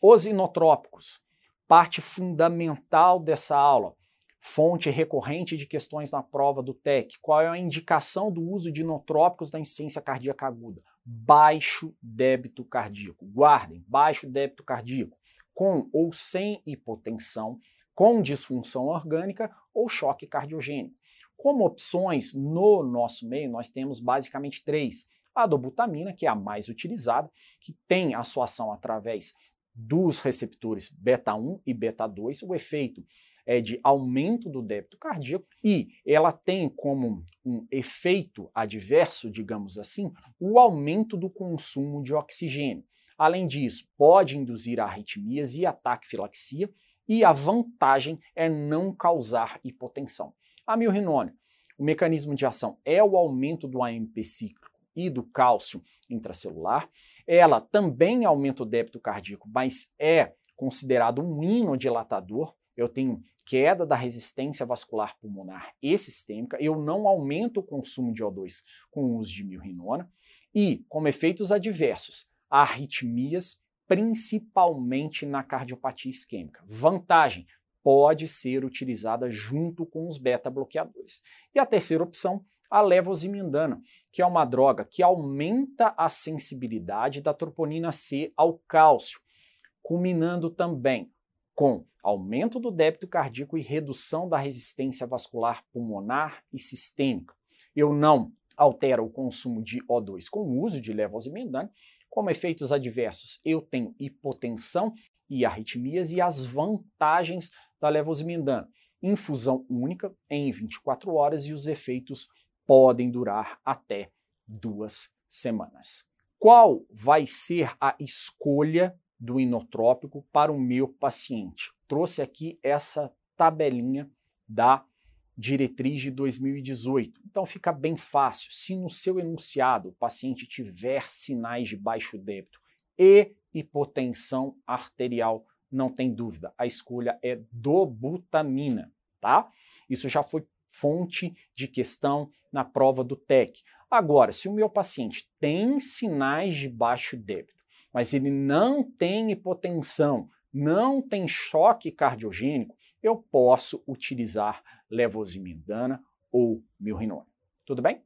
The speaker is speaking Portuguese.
Os inotrópicos, parte fundamental dessa aula, fonte recorrente de questões na prova do TEC. Qual é a indicação do uso de inotrópicos na insuficiência cardíaca aguda? Baixo débito cardíaco. Guardem, baixo débito cardíaco, com ou sem hipotensão, com disfunção orgânica ou choque cardiogênico. Como opções no nosso meio, nós temos basicamente três. A dobutamina, que é a mais utilizada, que tem a sua ação através dos receptores beta 1 e beta 2, o efeito é de aumento do débito cardíaco e ela tem como um efeito adverso, digamos assim, o aumento do consumo de oxigênio. Além disso, pode induzir arritmias e ataque filaxia e a vantagem é não causar hipotensão. A milrinone, o mecanismo de ação é o aumento do AMP cíclico e do cálcio intracelular. Ela também aumenta o débito cardíaco, mas é considerado um inodilatador. Eu tenho queda da resistência vascular pulmonar e sistêmica, eu não aumento o consumo de O2 com o uso de milrinona e, como efeitos adversos, arritmias, principalmente na cardiopatia isquêmica. Vantagem, pode ser utilizada junto com os beta-bloqueadores. E a terceira opção, a levosimindana, que é uma droga que aumenta a sensibilidade da troponina C ao cálcio, culminando também com aumento do débito cardíaco e redução da resistência vascular pulmonar e sistêmica. Eu não altero o consumo de O2 com o uso de levosimendane. Como efeitos adversos, eu tenho hipotensão e arritmias e as vantagens da levosimendana. Infusão única em 24 horas e os efeitos podem durar até duas semanas. Qual vai ser a escolha do inotrópico para o meu paciente. Trouxe aqui essa tabelinha da diretriz de 2018. Então fica bem fácil. Se no seu enunciado o paciente tiver sinais de baixo débito e hipotensão arterial, não tem dúvida, a escolha é dobutamina, tá? Isso já foi fonte de questão na prova do TEC. Agora, se o meu paciente tem sinais de baixo débito, mas ele não tem hipotensão, não tem choque cardiogênico, eu posso utilizar levosimidana ou milrinone. Tudo bem?